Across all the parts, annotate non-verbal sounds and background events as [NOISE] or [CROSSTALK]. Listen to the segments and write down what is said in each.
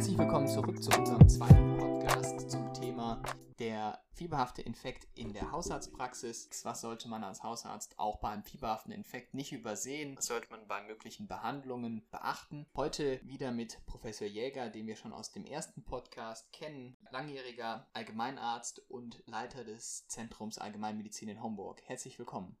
Herzlich willkommen zurück zu unserem zweiten Podcast zum Thema der fieberhafte Infekt in der Hausarztpraxis. Was sollte man als Hausarzt auch beim fieberhaften Infekt nicht übersehen? Was sollte man bei möglichen Behandlungen beachten? Heute wieder mit Professor Jäger, den wir schon aus dem ersten Podcast kennen, langjähriger Allgemeinarzt und Leiter des Zentrums Allgemeinmedizin in Homburg. Herzlich willkommen.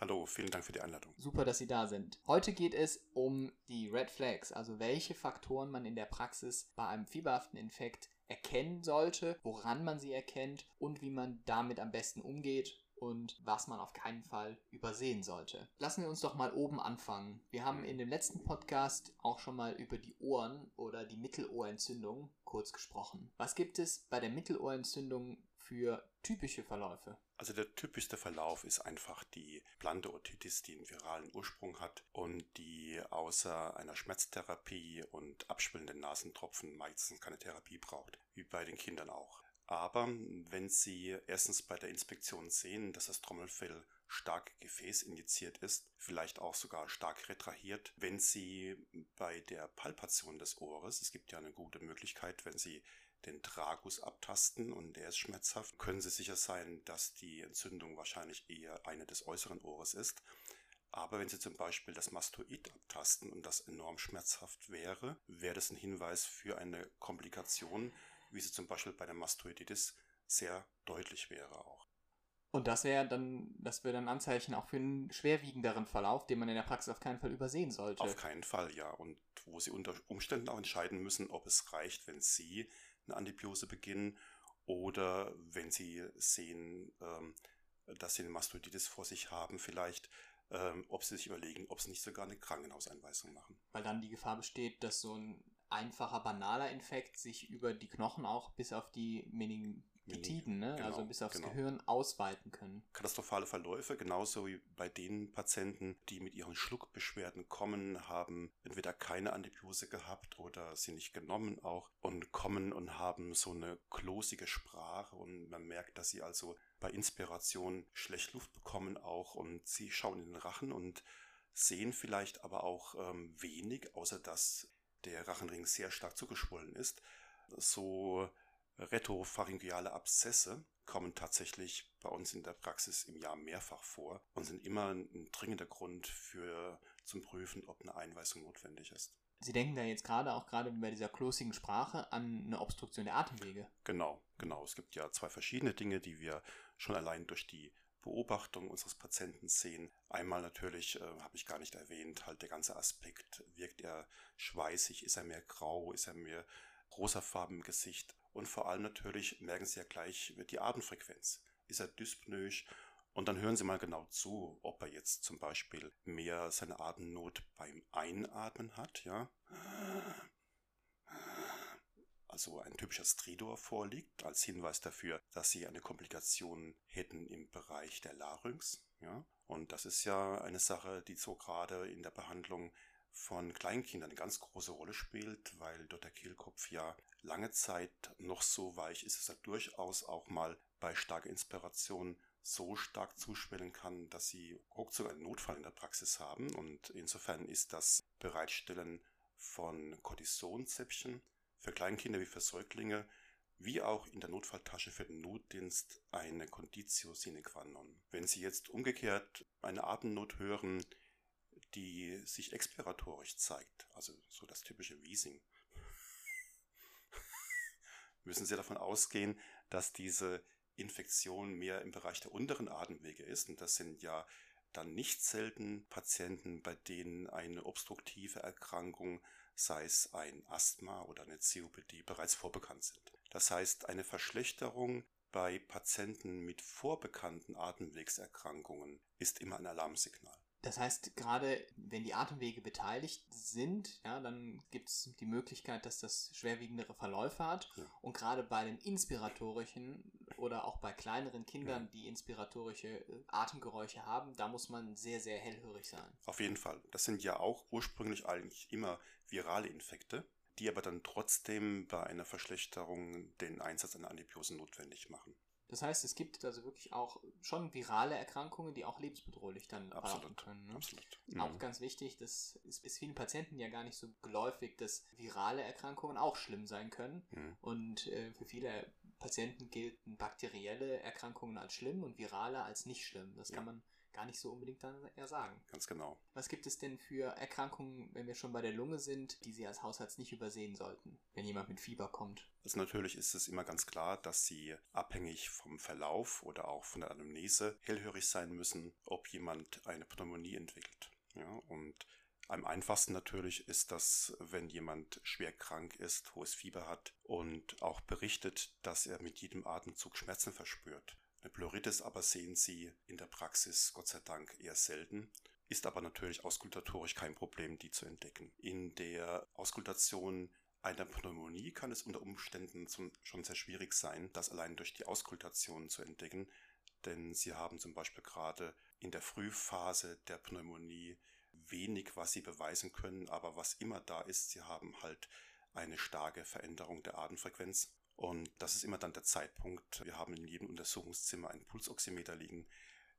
Hallo, vielen Dank für die Einladung. Super, dass Sie da sind. Heute geht es um die Red Flags, also welche Faktoren man in der Praxis bei einem fieberhaften Infekt erkennen sollte, woran man sie erkennt und wie man damit am besten umgeht und was man auf keinen Fall übersehen sollte. Lassen wir uns doch mal oben anfangen. Wir haben in dem letzten Podcast auch schon mal über die Ohren oder die Mittelohrentzündung kurz gesprochen. Was gibt es bei der Mittelohrentzündung für typische Verläufe? Also der typischste Verlauf ist einfach die blande Otitis, die einen viralen Ursprung hat und die außer einer Schmerztherapie und abschwellenden Nasentropfen meistens keine Therapie braucht, wie bei den Kindern auch. Aber wenn Sie erstens bei der Inspektion sehen, dass das Trommelfell stark gefäßinjiziert ist, vielleicht auch sogar stark retrahiert, wenn Sie bei der Palpation des Ohres, es gibt ja eine gute Möglichkeit, wenn Sie den Tragus abtasten und der ist schmerzhaft, können Sie sicher sein, dass die Entzündung wahrscheinlich eher eine des äußeren Ohres ist. Aber wenn Sie zum Beispiel das Mastoid abtasten und das enorm schmerzhaft wäre, wäre das ein Hinweis für eine Komplikation, wie sie zum Beispiel bei der Mastoiditis sehr deutlich wäre auch. Und das wäre dann, das wäre dann Anzeichen auch für einen schwerwiegenderen Verlauf, den man in der Praxis auf keinen Fall übersehen sollte. Auf keinen Fall, ja. Und wo Sie unter Umständen auch entscheiden müssen, ob es reicht, wenn Sie eine Antibiose beginnen oder wenn sie sehen, ähm, dass sie eine Mastoiditis vor sich haben, vielleicht, ähm, ob sie sich überlegen, ob sie nicht sogar eine Krankenhauseinweisung machen. Weil dann die Gefahr besteht, dass so ein einfacher, banaler Infekt sich über die Knochen auch bis auf die Mening Peptiden, ne? Genau, also bis aufs genau. Gehirn ausweiten können. Katastrophale Verläufe, genauso wie bei den Patienten, die mit ihren Schluckbeschwerden kommen, haben entweder keine Antibiose gehabt oder sie nicht genommen auch und kommen und haben so eine klosige Sprache und man merkt, dass sie also bei Inspiration schlecht Luft bekommen auch und sie schauen in den Rachen und sehen vielleicht aber auch ähm, wenig, außer dass der Rachenring sehr stark zugeschwollen ist. So Retropharyngeale Abszesse kommen tatsächlich bei uns in der Praxis im Jahr mehrfach vor und sind immer ein dringender Grund für zum Prüfen, ob eine Einweisung notwendig ist. Sie denken da jetzt gerade auch gerade bei dieser klosigen Sprache an eine Obstruktion der Atemwege. Genau, genau. Es gibt ja zwei verschiedene Dinge, die wir schon allein durch die Beobachtung unseres Patienten sehen. Einmal natürlich, äh, habe ich gar nicht erwähnt, halt der ganze Aspekt. Wirkt er schweißig? Ist er mehr grau? Ist er mehr rosafarben im Gesicht? Und vor allem natürlich merken Sie ja gleich die Atemfrequenz. Ist er dyspnoisch? Und dann hören Sie mal genau zu, ob er jetzt zum Beispiel mehr seine Atemnot beim Einatmen hat, ja. Also ein typischer Stridor vorliegt, als Hinweis dafür, dass Sie eine Komplikation hätten im Bereich der Larynx, ja. Und das ist ja eine Sache, die so gerade in der Behandlung von Kleinkindern eine ganz große Rolle spielt, weil dort der Kehlkopf ja lange Zeit noch so weich ist, dass er durchaus auch mal bei starker Inspiration so stark zuschwellen kann, dass sie ruckzuck einen Notfall in der Praxis haben. Und insofern ist das Bereitstellen von Cortisonzäpfchen für Kleinkinder wie für Säuglinge, wie auch in der Notfalltasche für den Notdienst eine Conditio sine qua non. Wenn Sie jetzt umgekehrt eine Atemnot hören, die sich expiratorisch zeigt, also so das typische Wiesing, [LAUGHS] müssen Sie davon ausgehen, dass diese Infektion mehr im Bereich der unteren Atemwege ist. Und das sind ja dann nicht selten Patienten, bei denen eine obstruktive Erkrankung, sei es ein Asthma oder eine COPD, bereits vorbekannt sind. Das heißt, eine Verschlechterung bei Patienten mit vorbekannten Atemwegserkrankungen ist immer ein Alarmsignal. Das heißt, gerade wenn die Atemwege beteiligt sind, ja, dann gibt es die Möglichkeit, dass das schwerwiegendere Verläufe hat. Ja. Und gerade bei den inspiratorischen oder auch bei kleineren Kindern, die inspiratorische äh, Atemgeräusche haben, da muss man sehr, sehr hellhörig sein. Auf jeden Fall. Das sind ja auch ursprünglich eigentlich immer virale Infekte, die aber dann trotzdem bei einer Verschlechterung den Einsatz einer Antibiose notwendig machen. Das heißt, es gibt also wirklich auch schon virale Erkrankungen, die auch lebensbedrohlich dann Absolut. können. Ne? Absolut. Auch Mhm. ganz wichtig, das ist, ist vielen Patienten ja gar nicht so geläufig, dass virale Erkrankungen auch schlimm sein können. Mhm. Und äh, für viele Patienten gelten bakterielle Erkrankungen als schlimm und virale als nicht schlimm. Das Ja. kann man gar nicht so unbedingt dann eher sagen. Ganz genau. Was gibt es denn für Erkrankungen, wenn wir schon bei der Lunge sind, die Sie als Hausarzt nicht übersehen sollten, wenn jemand mit Fieber kommt? Also natürlich ist es immer ganz klar, dass Sie abhängig vom Verlauf oder auch von der Anamnese hellhörig sein müssen, ob jemand eine Pneumonie entwickelt. Ja, und am einfachsten natürlich ist das, wenn jemand schwer krank ist, hohes Fieber hat und auch berichtet, dass er mit jedem Atemzug Schmerzen verspürt. Eine Pleuritis aber sehen Sie in der Praxis Gott sei Dank eher selten, ist aber natürlich auskultatorisch kein Problem, die zu entdecken. In der Auskultation einer Pneumonie kann es unter Umständen zum, schon sehr schwierig sein, das allein durch die Auskultation zu entdecken, denn Sie haben zum Beispiel gerade in der Frühphase der Pneumonie wenig, was Sie beweisen können, aber was immer da ist, Sie haben halt eine starke Veränderung der Atemfrequenz. Und das ist immer dann der Zeitpunkt. Wir haben in jedem Untersuchungszimmer einen Pulsoximeter liegen,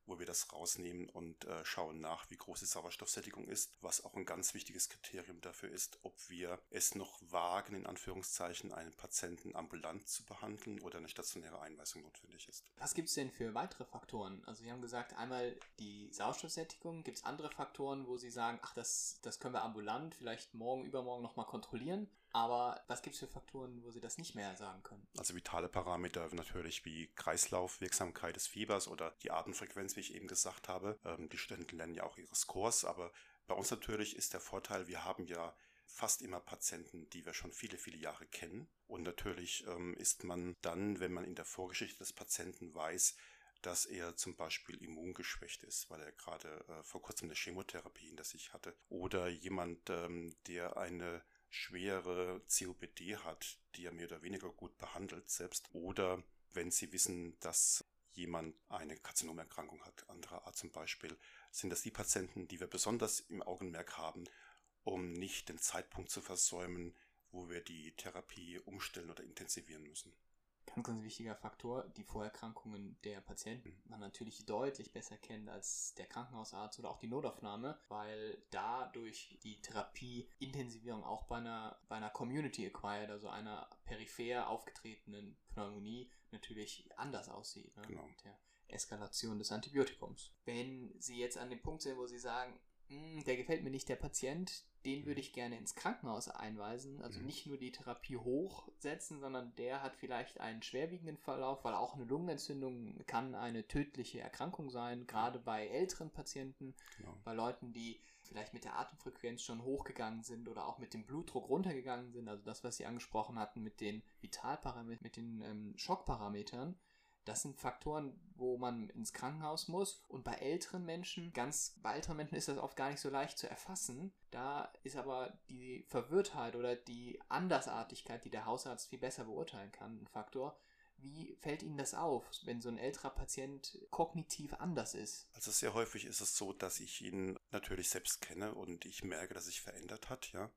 wo wir das rausnehmen und äh, schauen nach, wie groß die Sauerstoffsättigung ist, was auch ein ganz wichtiges Kriterium dafür ist, ob wir es noch wagen, in Anführungszeichen, einen Patienten ambulant zu behandeln oder eine stationäre Einweisung notwendig ist. Was gibt es denn für weitere Faktoren? Also Sie haben gesagt, einmal die Sauerstoffsättigung. Gibt es andere Faktoren, wo Sie sagen, ach, das, das können wir ambulant, vielleicht morgen, übermorgen nochmal kontrollieren? Aber was gibt es für Faktoren, wo Sie das nicht mehr sagen können? Also vitale Parameter natürlich wie Kreislaufwirksamkeit des Fiebers oder die Atemfrequenz, wie ich eben gesagt habe. Ähm, die Studenten lernen ja auch ihre Scores, aber bei uns natürlich ist der Vorteil, wir haben ja fast immer Patienten, die wir schon viele, viele Jahre kennen. Und natürlich ähm, ist man dann, wenn man in der Vorgeschichte des Patienten weiß, dass er zum Beispiel immungeschwächt ist, weil er gerade äh, vor kurzem eine Chemotherapie hinter sich hatte. Oder jemand, ähm, der eine schwere COPD hat, die er mehr oder weniger gut behandelt selbst. Oder wenn Sie wissen, dass jemand eine Karzinomerkrankung hat, anderer Art zum Beispiel, sind das die Patienten, die wir besonders im Augenmerk haben, um nicht den Zeitpunkt zu versäumen, wo wir die Therapie umstellen oder intensivieren müssen. Ganz, ganz wichtiger Faktor, die Vorerkrankungen der Patienten man natürlich deutlich besser kennt als der Krankenhausarzt oder auch die Notaufnahme, weil dadurch die Therapieintensivierung auch bei einer, bei einer Community acquired, also einer peripher aufgetretenen Pneumonie, natürlich anders aussieht. Ne? Genau. Mit der Eskalation des Antibiotikums. Wenn Sie jetzt an dem Punkt sind, wo Sie sagen, "Hm, der gefällt mir nicht, der Patient, den würde ich gerne ins Krankenhaus einweisen. Also Mhm. nicht nur die Therapie hochsetzen, sondern der hat vielleicht einen schwerwiegenden Verlauf, weil auch eine Lungenentzündung kann eine tödliche Erkrankung sein, gerade bei älteren Patienten, Genau. bei Leuten, die vielleicht mit der Atemfrequenz schon hochgegangen sind oder auch mit dem Blutdruck runtergegangen sind. Also das, was Sie angesprochen hatten mit den Vitalparametern, mit den ähm, Schockparametern. Das sind Faktoren, wo man ins Krankenhaus muss. Und bei älteren Menschen, ganz bei älteren Menschen ist das oft gar nicht so leicht zu erfassen. Da ist aber die Verwirrtheit oder die Andersartigkeit, die der Hausarzt viel besser beurteilen kann, ein Faktor. Wie fällt Ihnen das auf, wenn so ein älterer Patient kognitiv anders ist? Also sehr häufig ist es so, dass ich ihn natürlich selbst kenne und ich merke, dass sich verändert hat, ja.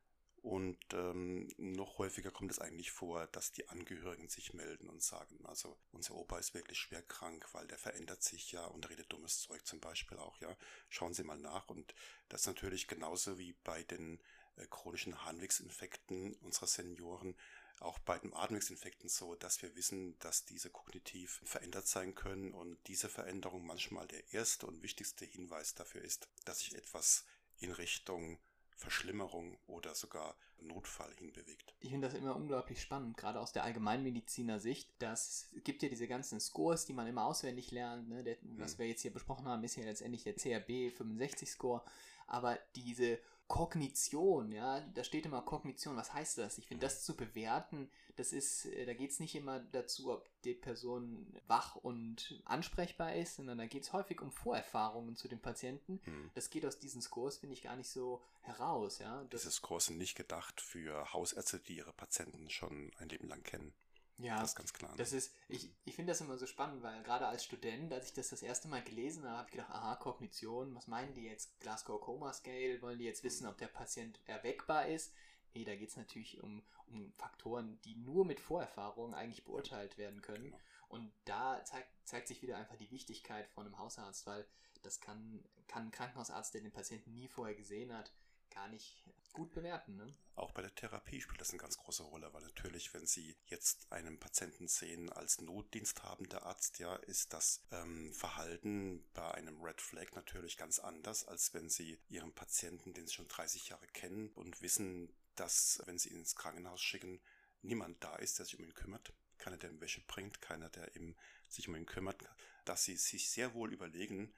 Und ähm, noch häufiger kommt es eigentlich vor, dass die Angehörigen sich melden und sagen, also unser Opa ist wirklich schwer krank, weil der verändert sich ja und redet dummes Zeug zum Beispiel auch, ja. Schauen Sie mal nach. Und das ist natürlich genauso wie bei den äh, chronischen Harnwegsinfekten unserer Senioren, auch bei den Atemwegsinfekten so, dass wir wissen, dass diese kognitiv verändert sein können und diese Veränderung manchmal der erste und wichtigste Hinweis dafür ist, dass sich etwas in Richtung Verschlimmerung oder sogar Notfall hinbewegt. Ich finde das immer unglaublich spannend, gerade aus der Allgemeinmediziner Sicht. Das gibt ja diese ganzen Scores, die man immer auswendig lernt. Ne? Der, was Mhm. wir jetzt hier besprochen haben, ist ja letztendlich der CRB 65 Score. Aber diese Kognition, ja, da steht immer Kognition. Was heißt das? Ich finde, das zu bewerten, das ist, äh, da geht es nicht immer dazu, ob die Person wach und ansprechbar ist, sondern da geht es häufig um Vorerfahrungen zu den Patienten. Hm. Das geht aus diesen Scores, finde ich, gar nicht so heraus, ja. Das, Diese Scores sind nicht gedacht für Hausärzte, die ihre Patienten schon ein Leben lang kennen. Ja, Das ist ganz klar. ne? Das ist, ich, ich finde das immer so spannend, weil gerade als Student, als ich das das erste Mal gelesen habe, habe ich gedacht, aha, Kognition, was meinen die jetzt? Glasgow Coma Scale, wollen die jetzt wissen, ob der Patient erweckbar ist? Nee, da geht es natürlich um, um Faktoren, die nur mit Vorerfahrung eigentlich beurteilt werden können. Genau. Und da zeigt, zeigt sich wieder einfach die Wichtigkeit von einem Hausarzt, weil das kann, kann ein Krankenhausarzt, der den Patienten nie vorher gesehen hat, gar nicht gut bewerten. Ne? Auch bei der Therapie spielt das eine ganz große Rolle, weil natürlich, wenn Sie jetzt einen Patienten sehen als notdiensthabender Arzt, ja, ist das ähm, Verhalten bei einem Red Flag natürlich ganz anders, als wenn Sie Ihren Patienten, den Sie schon 30 Jahre kennen und wissen, dass, wenn Sie ihn ins Krankenhaus schicken, niemand da ist, der sich um ihn kümmert. Keiner, der ihm Wäsche bringt, keiner, der ihm, sich um ihn kümmert, dass Sie sich sehr wohl überlegen,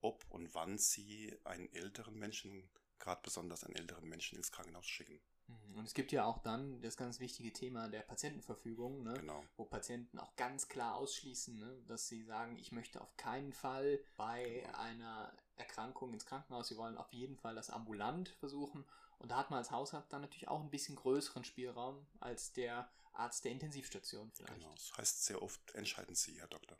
ob und wann Sie einen älteren Menschen gerade besonders an älteren Menschen ins Krankenhaus schicken. Mhm. Und es gibt ja auch dann das ganz wichtige Thema der Patientenverfügung, ne? Genau. wo Patienten auch ganz klar ausschließen, ne? dass sie sagen, ich möchte auf keinen Fall bei Genau. einer Erkrankung ins Krankenhaus, sie wollen auf jeden Fall das ambulant versuchen. Und da hat man als Hausarzt dann natürlich auch ein bisschen größeren Spielraum als der Arzt der Intensivstation vielleicht. Genau. Das heißt, sehr oft entscheiden Sie, Herr Doktor.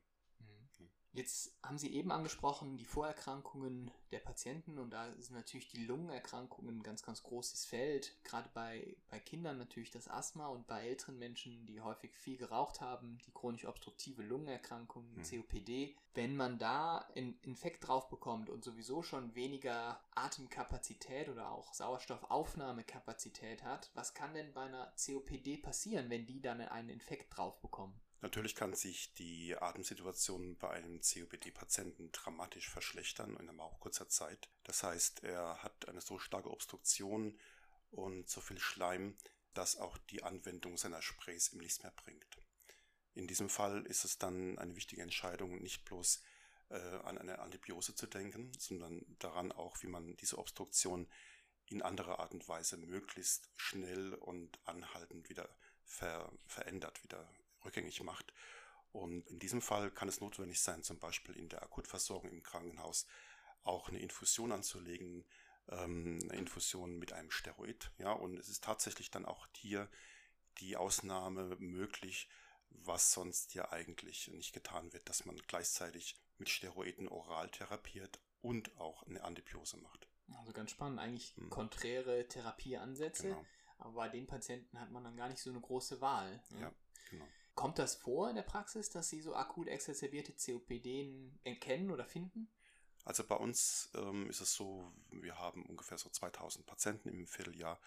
Jetzt haben Sie eben angesprochen, die Vorerkrankungen der Patienten und da sind natürlich die Lungenerkrankungen ein ganz, ganz großes Feld. Gerade bei, bei Kindern natürlich das Asthma und bei älteren Menschen, die häufig viel geraucht haben, die chronisch obstruktive Lungenerkrankungen, Mhm. COPD. Wenn man da einen Infekt drauf bekommt und sowieso schon weniger Atemkapazität oder auch Sauerstoffaufnahmekapazität hat, was kann denn bei einer COPD passieren, wenn die dann einen Infekt drauf bekommen? Natürlich kann sich die Atemsituation bei einem COPD-Patienten dramatisch verschlechtern in einer auch kurzer Zeit. Das heißt, er hat eine so starke Obstruktion und so viel Schleim, dass auch die Anwendung seiner Sprays ihm nichts mehr bringt. In diesem Fall ist es dann eine wichtige Entscheidung, nicht bloß äh, an eine Antibiose zu denken, sondern daran auch, wie man diese Obstruktion in anderer Art und Weise möglichst schnell und anhaltend wieder ver verändert, wieder rückgängig macht. Und in diesem Fall kann es notwendig sein, zum Beispiel in der Akutversorgung im Krankenhaus auch eine Infusion anzulegen, ähm, eine Infusion mit einem Steroid. Ja, und es ist tatsächlich dann auch hier die Ausnahme möglich, was sonst ja eigentlich nicht getan wird, dass man gleichzeitig mit Steroiden oral therapiert und auch eine Antibiose macht. Also ganz spannend, eigentlich Mhm. konträre Therapieansätze, Genau. aber bei den Patienten hat man dann gar nicht so eine große Wahl. ne? Ja, genau. Kommt das vor in der Praxis, dass Sie so akut exacerbierte COPD erkennen oder finden? Also bei uns ähm, ist es so, wir haben ungefähr so 2000 Patienten im Vierteljahr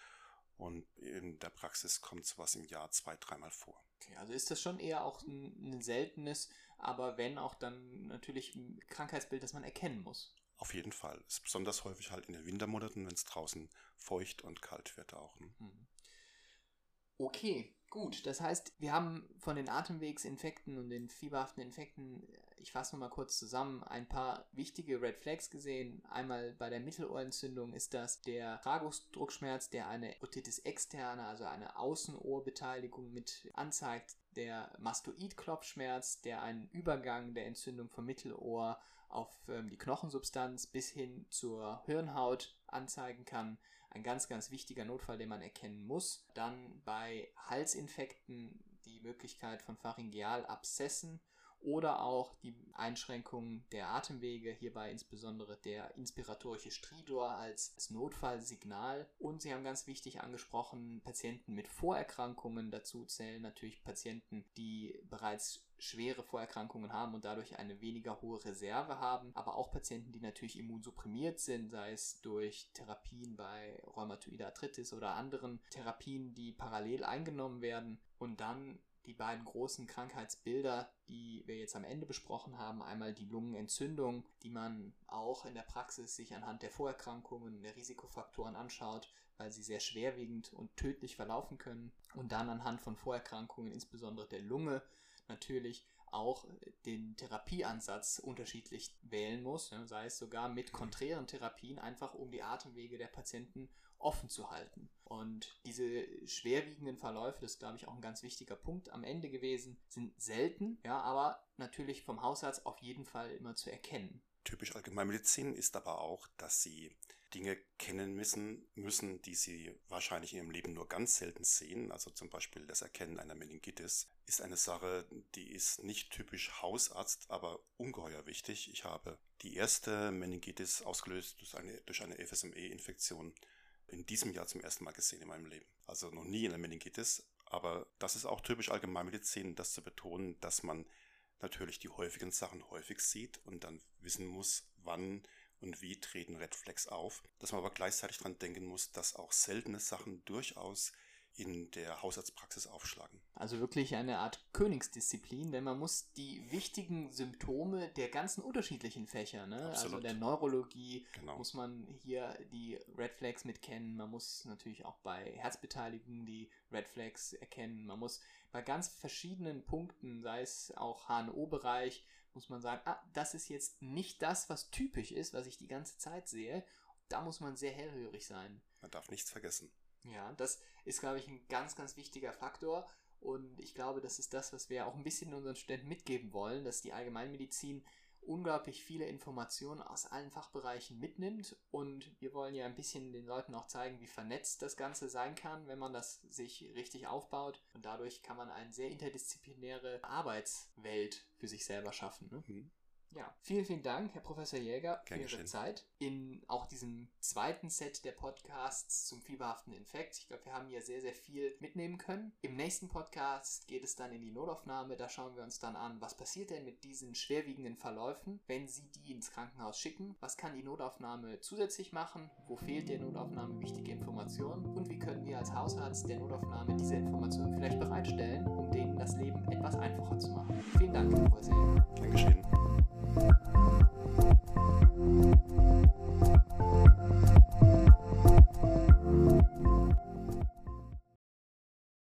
und in der Praxis kommt sowas im Jahr zwei, dreimal vor. Okay, also ist das schon eher auch ein, ein seltenes, aber wenn auch dann natürlich ein Krankheitsbild, das man erkennen muss. Auf jeden Fall. Ist besonders häufig halt in den Wintermonaten, wenn es draußen feucht und kalt wird auch. Ne? Mhm. Okay, gut. Das heißt, wir haben von den Atemwegsinfekten und den fieberhaften Infekten, ich fasse nochmal kurz zusammen, ein paar wichtige Red Flags gesehen. Einmal bei der Mittelohrentzündung ist das der Tragusdruckschmerz, der eine Otitis externe, also eine Außenohrbeteiligung mit anzeigt. Der Mastoidklopfschmerz, der einen Übergang der Entzündung vom Mittelohr auf ähm, die Knochensubstanz bis hin zur Hirnhaut anzeigen kann ein ganz, ganz wichtiger Notfall, den man erkennen muss. Dann bei Halsinfekten die Möglichkeit von Pharyngealabszessen oder auch die Einschränkung der Atemwege, hierbei insbesondere der inspiratorische Stridor als als Notfallsignal. Und Sie haben ganz wichtig angesprochen, Patienten mit Vorerkrankungen. Dazu zählen natürlich Patienten, die bereits schwere Vorerkrankungen haben und dadurch eine weniger hohe Reserve haben, aber auch Patienten, die natürlich immunsupprimiert sind, sei es durch Therapien bei rheumatoider Arthritis oder anderen Therapien, die parallel eingenommen werden. Und dann die beiden großen Krankheitsbilder, die wir jetzt am Ende besprochen haben. Einmal die Lungenentzündung, die man auch in der Praxis sich anhand der Vorerkrankungen, der Risikofaktoren anschaut, weil sie sehr schwerwiegend und tödlich verlaufen können. Und dann anhand von Vorerkrankungen, insbesondere der Lunge, natürlich auch den Therapieansatz unterschiedlich wählen muss, ne, sei es sogar mit konträren Therapien, einfach um die Atemwege der Patienten offen zu halten. Und diese schwerwiegenden Verläufe, das ist, glaube ich, auch ein ganz wichtiger Punkt am Ende gewesen, sind selten, ja, aber natürlich vom Hausarzt auf jeden Fall immer zu erkennen. Typisch Allgemeinmedizin ist aber auch, dass sie Dinge kennen müssen, müssen, die sie wahrscheinlich in ihrem Leben nur ganz selten sehen. Also zum Beispiel das Erkennen einer Meningitis ist eine Sache, die ist nicht typisch Hausarzt, aber ungeheuer wichtig. Ich habe die erste Meningitis ausgelöst durch eine, durch eine FSME-Infektion in diesem Jahr zum ersten Mal gesehen in meinem Leben. Also noch nie in der Meningitis, aber das ist auch typisch Allgemeinmedizin, das zu betonen, dass man natürlich die häufigen Sachen häufig sieht und dann wissen muss, wann und wie treten Red Flags auf. Dass man aber gleichzeitig daran denken muss, dass auch seltene Sachen durchaus in der Hausarztpraxis aufschlagen. Also wirklich eine Art Königsdisziplin, denn man muss die wichtigen Symptome der ganzen unterschiedlichen Fächer, ne? also der Neurologie, genau. muss man hier die Red Flags mitkennen, man muss natürlich auch bei Herzbeteiligung die Red Flags erkennen, man muss bei ganz verschiedenen Punkten, sei es auch HNO-Bereich, muss man sagen, ah, das ist jetzt nicht das, was typisch ist, was ich die ganze Zeit sehe. Da muss man sehr hellhörig sein. Man darf nichts vergessen. Ja, das ist, glaube ich, ein ganz, ganz wichtiger Faktor. Und ich glaube, das ist das, was wir auch ein bisschen unseren Studenten mitgeben wollen, dass die Allgemeinmedizin unglaublich viele Informationen aus allen Fachbereichen mitnimmt. Und wir wollen ja ein bisschen den Leuten auch zeigen, wie vernetzt das Ganze sein kann, wenn man das sich richtig aufbaut. Und dadurch kann man eine sehr interdisziplinäre Arbeitswelt für sich selber schaffen. Ne? Mhm. Ja, vielen, vielen Dank, Herr Professor Jäger, für Ihre schön. Zeit. In auch diesem zweiten Set der Podcasts zum fieberhaften Infekt. Ich glaube, wir haben hier sehr, sehr viel mitnehmen können. Im nächsten Podcast geht es dann in die Notaufnahme. Da schauen wir uns dann an, was passiert denn mit diesen schwerwiegenden Verläufen, wenn Sie die ins Krankenhaus schicken? Was kann die Notaufnahme zusätzlich machen? Wo fehlt der Notaufnahme wichtige Informationen? Und wie können wir als Hausarzt der Notaufnahme diese Informationen vielleicht bereitstellen, um denen das Leben etwas einfacher zu machen? Vielen Dank, Herr Professor Jäger. Dankeschön. Thank you.